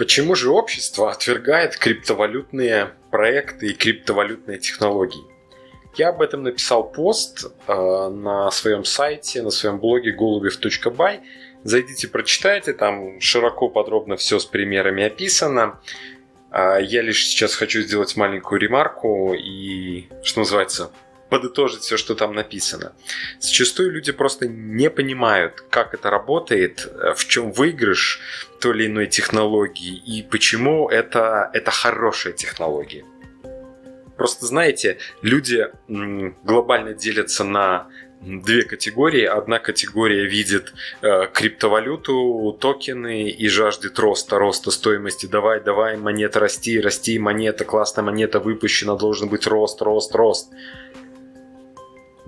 Почему же общество отвергает криптовалютные проекты и криптовалютные технологии? Я об этом написал пост э, на своем сайте, на своем блоге голубев.бай. Зайдите, прочитайте, там широко, подробно все с примерами описано. Э, я лишь сейчас хочу сделать маленькую ремарку и, что называется, подытожить все, что там написано. Зачастую люди просто не понимают, как это работает, э, в чем выигрыш той или иной технологии и почему это, это хорошая технология. Просто знаете, люди глобально делятся на две категории. Одна категория видит э, криптовалюту, токены и жаждет роста, роста стоимости. Давай, давай, монета расти, расти, монета, классная монета выпущена, должен быть рост, рост, рост.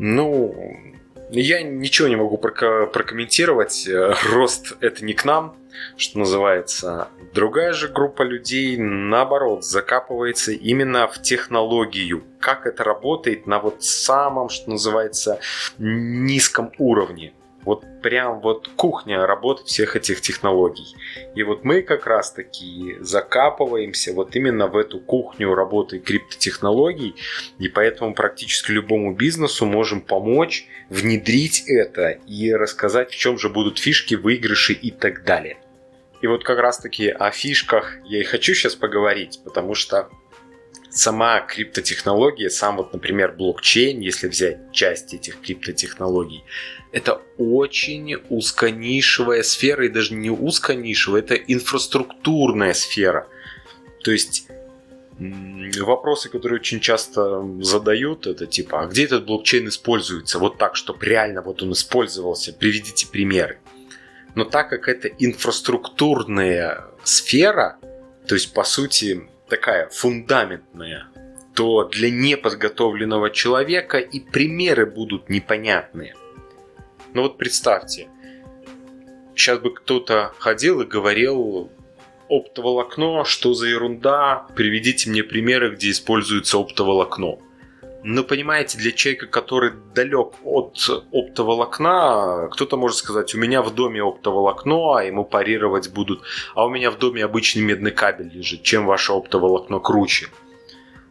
Ну, я ничего не могу прокомментировать. Э, рост это не к нам, что называется. Другая же группа людей, наоборот, закапывается именно в технологию. Как это работает на вот самом, что называется, низком уровне. Вот прям вот кухня работы всех этих технологий. И вот мы как раз таки закапываемся вот именно в эту кухню работы криптотехнологий, и поэтому практически любому бизнесу можем помочь внедрить это и рассказать, в чем же будут фишки, выигрыши и так далее. И вот как раз таки о фишках я и хочу сейчас поговорить, потому что сама криптотехнология, сам вот, например, блокчейн, если взять часть этих криптотехнологий, это очень узконишевая сфера, и даже не узконишевая, это инфраструктурная сфера. То есть вопросы, которые очень часто задают, это типа, а где этот блокчейн используется? Вот так, чтобы реально вот он использовался, приведите примеры. Но так как это инфраструктурная сфера, то есть, по сути, такая фундаментная, то для неподготовленного человека и примеры будут непонятные. Ну вот представьте, сейчас бы кто-то ходил и говорил оптоволокно, что за ерунда, приведите мне примеры, где используется оптоволокно. Но понимаете, для человека, который далек от оптоволокна, кто-то может сказать, у меня в доме оптоволокно, а ему парировать будут, а у меня в доме обычный медный кабель лежит, чем ваше оптоволокно круче.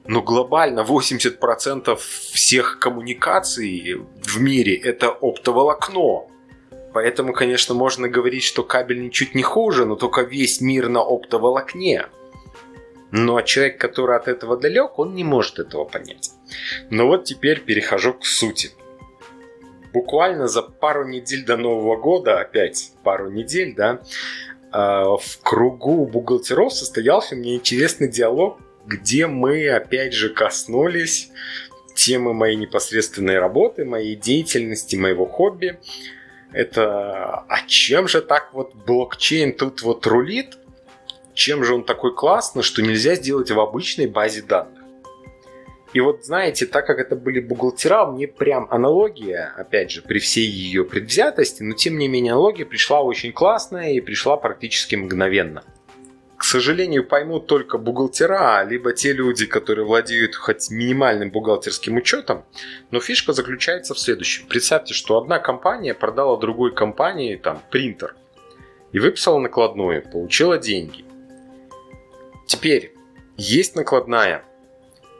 Но глобально 80% всех коммуникаций в мире это оптоволокно. Поэтому, конечно, можно говорить, что кабель ничуть не хуже, но только весь мир на оптоволокне. Но человек, который от этого далек, он не может этого понять. Но вот теперь перехожу к сути. Буквально за пару недель до Нового года, опять пару недель, да, а, в кругу бухгалтеров состоялся мне интересный диалог где мы опять же коснулись темы моей непосредственной работы, моей деятельности, моего хобби. Это а чем же так вот блокчейн тут вот рулит? Чем же он такой классный, что нельзя сделать в обычной базе данных? И вот знаете, так как это были бухгалтера, мне прям аналогия, опять же, при всей ее предвзятости, но тем не менее аналогия пришла очень классная и пришла практически мгновенно к сожалению, поймут только бухгалтера, либо те люди, которые владеют хоть минимальным бухгалтерским учетом. Но фишка заключается в следующем. Представьте, что одна компания продала другой компании там принтер и выписала накладное, получила деньги. Теперь есть накладная.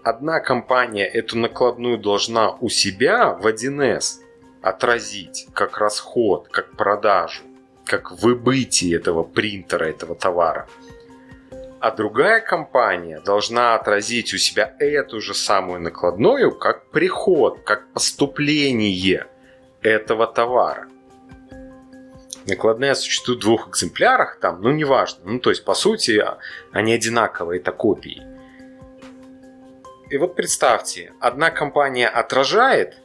Одна компания эту накладную должна у себя в 1С отразить как расход, как продажу, как выбытие этого принтера, этого товара – а другая компания должна отразить у себя эту же самую накладную как приход, как поступление этого товара. Накладная существует в двух экземплярах, там, ну неважно. Ну, то есть, по сути, они одинаковые, это копии. И вот представьте, одна компания отражает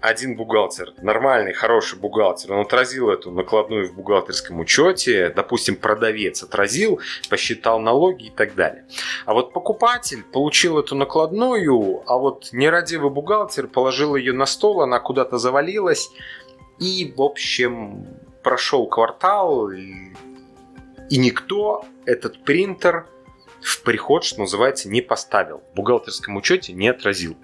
один бухгалтер, нормальный, хороший бухгалтер, он отразил эту накладную в бухгалтерском учете, допустим, продавец отразил, посчитал налоги и так далее. А вот покупатель получил эту накладную, а вот нерадивый бухгалтер положил ее на стол, она куда-то завалилась, и, в общем, прошел квартал, и никто этот принтер в приход, что называется, не поставил. В бухгалтерском учете не отразил.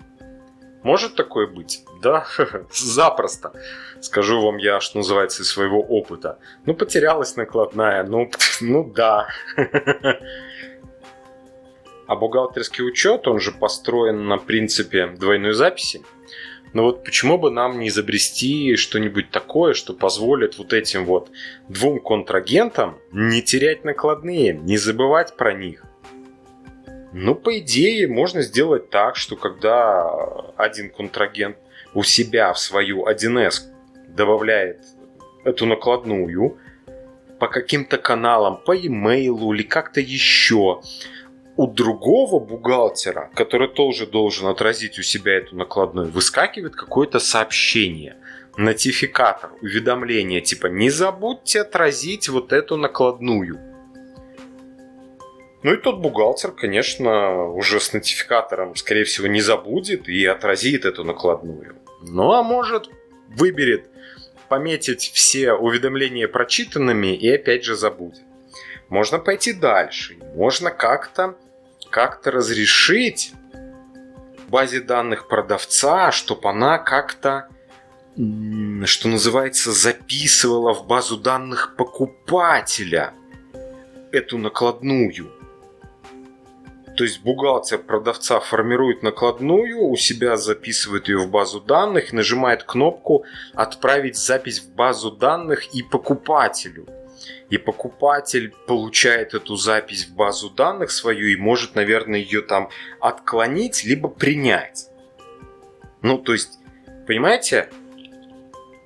Может такое быть? Да, запросто. Скажу вам я, что называется, из своего опыта. Ну, потерялась накладная, ну, ну да. А бухгалтерский учет, он же построен на принципе двойной записи. Но вот почему бы нам не изобрести что-нибудь такое, что позволит вот этим вот двум контрагентам не терять накладные, не забывать про них? Ну, по идее, можно сделать так, что когда один контрагент у себя в свою 1С добавляет эту накладную по каким-то каналам, по e-mail или как-то еще, у другого бухгалтера, который тоже должен отразить у себя эту накладную, выскакивает какое-то сообщение, нотификатор, уведомление, типа «Не забудьте отразить вот эту накладную». Ну и тот бухгалтер, конечно, уже с нотификатором, скорее всего, не забудет и отразит эту накладную. Ну а может, выберет пометить все уведомления прочитанными и опять же забудет. Можно пойти дальше. Можно как-то как-то разрешить базе данных продавца, чтобы она как-то, что называется, записывала в базу данных покупателя эту накладную. То есть бухгалтер продавца формирует накладную, у себя записывает ее в базу данных, нажимает кнопку «Отправить запись в базу данных и покупателю». И покупатель получает эту запись в базу данных свою и может, наверное, ее там отклонить, либо принять. Ну, то есть, понимаете,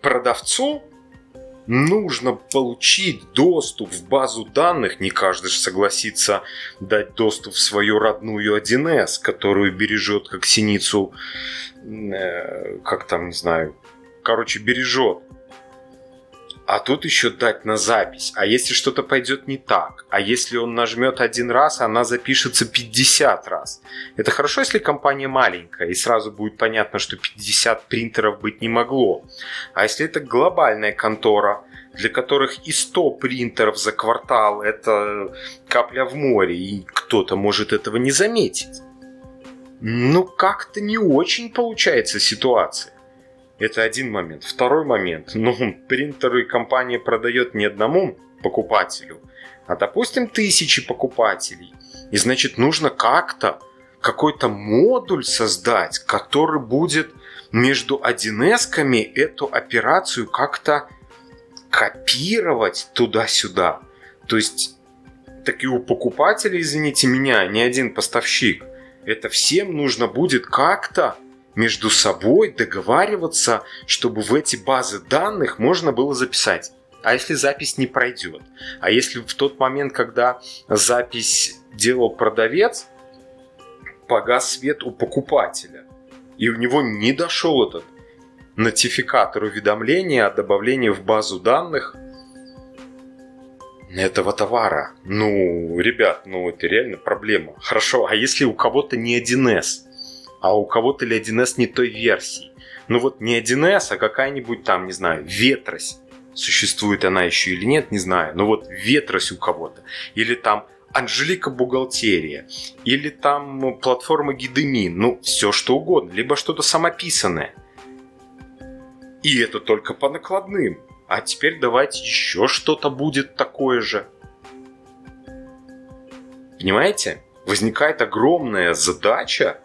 продавцу нужно получить доступ в базу данных. Не каждый же согласится дать доступ в свою родную 1С, которую бережет как синицу, э, как там, не знаю, короче, бережет. А тут еще дать на запись. А если что-то пойдет не так? А если он нажмет один раз, она запишется 50 раз? Это хорошо, если компания маленькая, и сразу будет понятно, что 50 принтеров быть не могло. А если это глобальная контора, для которых и 100 принтеров за квартал – это капля в море, и кто-то может этого не заметить. Ну, как-то не очень получается ситуация. Это один момент. Второй момент. Ну, принтеры компания продает не одному покупателю, а, допустим, тысячи покупателей. И значит, нужно как-то какой-то модуль создать, который будет между 1С эту операцию как-то копировать туда-сюда. То есть, так и у покупателей, извините меня, не один поставщик. Это всем нужно будет как-то между собой договариваться, чтобы в эти базы данных можно было записать. А если запись не пройдет? А если в тот момент, когда запись делал продавец, погас свет у покупателя, и у него не дошел этот нотификатор уведомления о добавлении в базу данных этого товара. Ну, ребят, ну это реально проблема. Хорошо, а если у кого-то не 1С? А у кого-то ли 1С не той версии. Ну вот не 1С, а какая-нибудь там, не знаю, ветрось. Существует она еще или нет, не знаю. Но вот ветрось у кого-то. Или там Анжелика Бухгалтерия. Или там платформа Гидемин. Ну, все что угодно. Либо что-то самописанное. И это только по накладным. А теперь давайте еще что-то будет такое же. Понимаете? Возникает огромная задача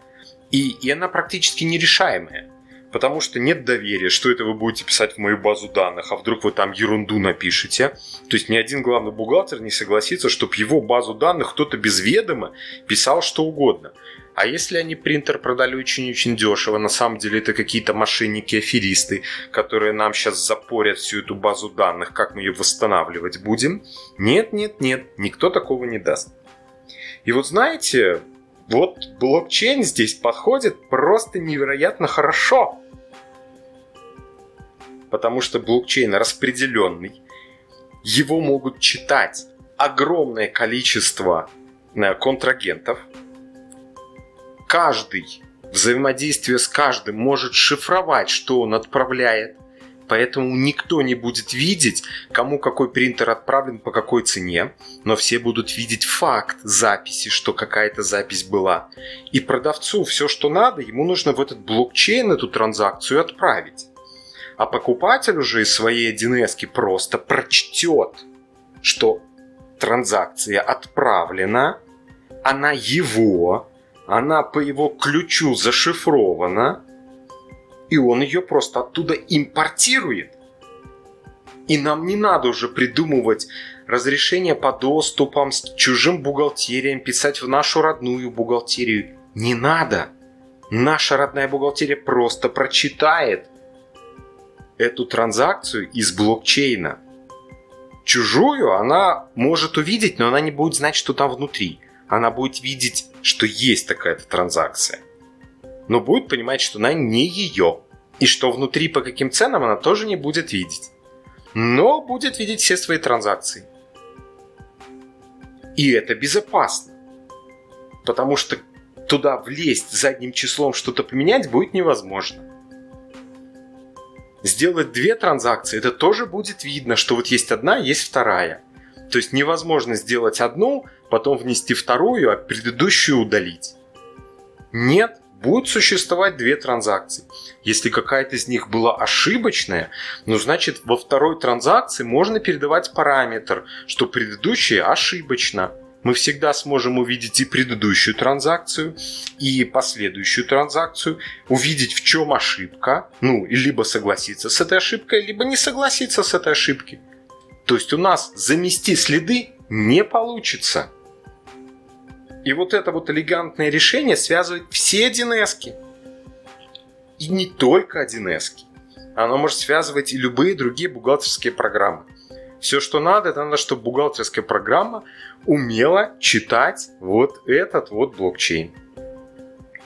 и, и она практически нерешаемая. Потому что нет доверия, что это вы будете писать в мою базу данных, а вдруг вы там ерунду напишете. То есть ни один главный бухгалтер не согласится, чтобы его базу данных кто-то без ведома писал что угодно. А если они принтер продали очень-очень дешево, на самом деле это какие-то мошенники-аферисты, которые нам сейчас запорят всю эту базу данных, как мы ее восстанавливать будем? Нет, нет, нет, никто такого не даст. И вот знаете, вот блокчейн здесь подходит просто невероятно хорошо. Потому что блокчейн распределенный. Его могут читать огромное количество э, контрагентов. Каждый взаимодействие с каждым может шифровать, что он отправляет. Поэтому никто не будет видеть, кому какой принтер отправлен по какой цене, но все будут видеть факт записи, что какая-то запись была. И продавцу все, что надо, ему нужно в этот блокчейн эту транзакцию отправить. А покупатель уже из своей 1С просто прочтет, что транзакция отправлена, она его, она по его ключу зашифрована, и он ее просто оттуда импортирует. И нам не надо уже придумывать разрешение по доступам с чужим бухгалтериям, писать в нашу родную бухгалтерию. Не надо. Наша родная бухгалтерия просто прочитает эту транзакцию из блокчейна. Чужую она может увидеть, но она не будет знать, что там внутри. Она будет видеть, что есть такая-то транзакция но будет понимать, что она не ее. И что внутри по каким ценам она тоже не будет видеть. Но будет видеть все свои транзакции. И это безопасно. Потому что туда влезть задним числом что-то поменять будет невозможно. Сделать две транзакции, это тоже будет видно, что вот есть одна, есть вторая. То есть невозможно сделать одну, потом внести вторую, а предыдущую удалить. Нет, будет существовать две транзакции. Если какая-то из них была ошибочная, ну значит во второй транзакции можно передавать параметр, что предыдущая ошибочна. Мы всегда сможем увидеть и предыдущую транзакцию, и последующую транзакцию, увидеть в чем ошибка, ну, и либо согласиться с этой ошибкой, либо не согласиться с этой ошибкой. То есть у нас замести следы не получится. И вот это вот элегантное решение связывает все 1С. И не только 1С. Оно может связывать и любые другие бухгалтерские программы. Все, что надо, это надо, чтобы бухгалтерская программа умела читать вот этот вот блокчейн.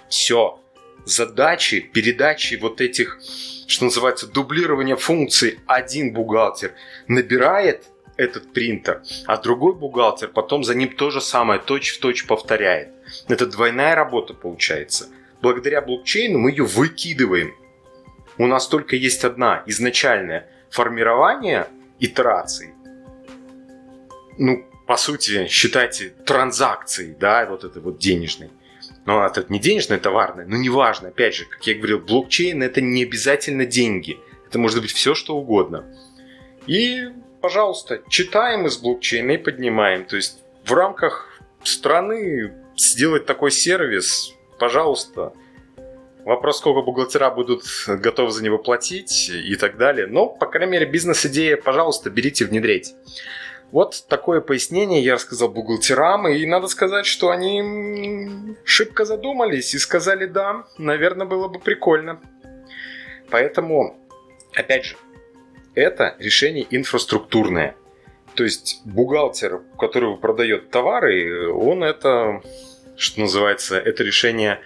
Все. Задачи передачи вот этих, что называется, дублирования функций один бухгалтер набирает этот принтер, а другой бухгалтер потом за ним то же самое точь-в-точь точь повторяет. Это двойная работа получается. Благодаря блокчейну мы ее выкидываем. У нас только есть одна изначальная формирование итераций. Ну, по сути, считайте транзакцией, да, вот это вот денежной. Но это не денежное, товарное, но неважно. Опять же, как я говорил, блокчейн это не обязательно деньги. Это может быть все, что угодно. И пожалуйста, читаем из блокчейна и поднимаем. То есть в рамках страны сделать такой сервис, пожалуйста. Вопрос, сколько бухгалтера будут готовы за него платить и так далее. Но, по крайней мере, бизнес-идея, пожалуйста, берите, внедряйте. Вот такое пояснение я рассказал бухгалтерам, и надо сказать, что они шибко задумались и сказали «да, наверное, было бы прикольно». Поэтому, опять же, это решение инфраструктурное. То есть бухгалтер, который продает товары, он это, что называется, это решение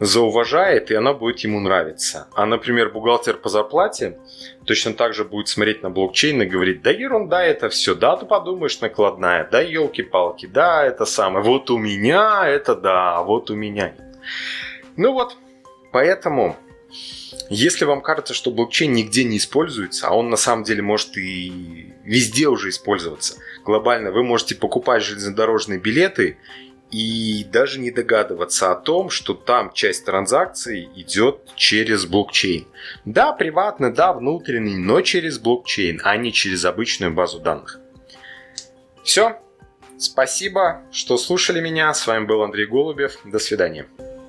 зауважает, и оно будет ему нравиться. А, например, бухгалтер по зарплате точно так же будет смотреть на блокчейн и говорить, да ерунда это все, да, ты подумаешь, накладная, да, елки-палки, да, это самое, вот у меня это да, а вот у меня. Ну вот, поэтому если вам кажется, что блокчейн нигде не используется, а он на самом деле может и везде уже использоваться глобально, вы можете покупать железнодорожные билеты и даже не догадываться о том, что там часть транзакций идет через блокчейн. Да, приватный, да, внутренний, но через блокчейн, а не через обычную базу данных. Все. Спасибо, что слушали меня. С вами был Андрей Голубев. До свидания.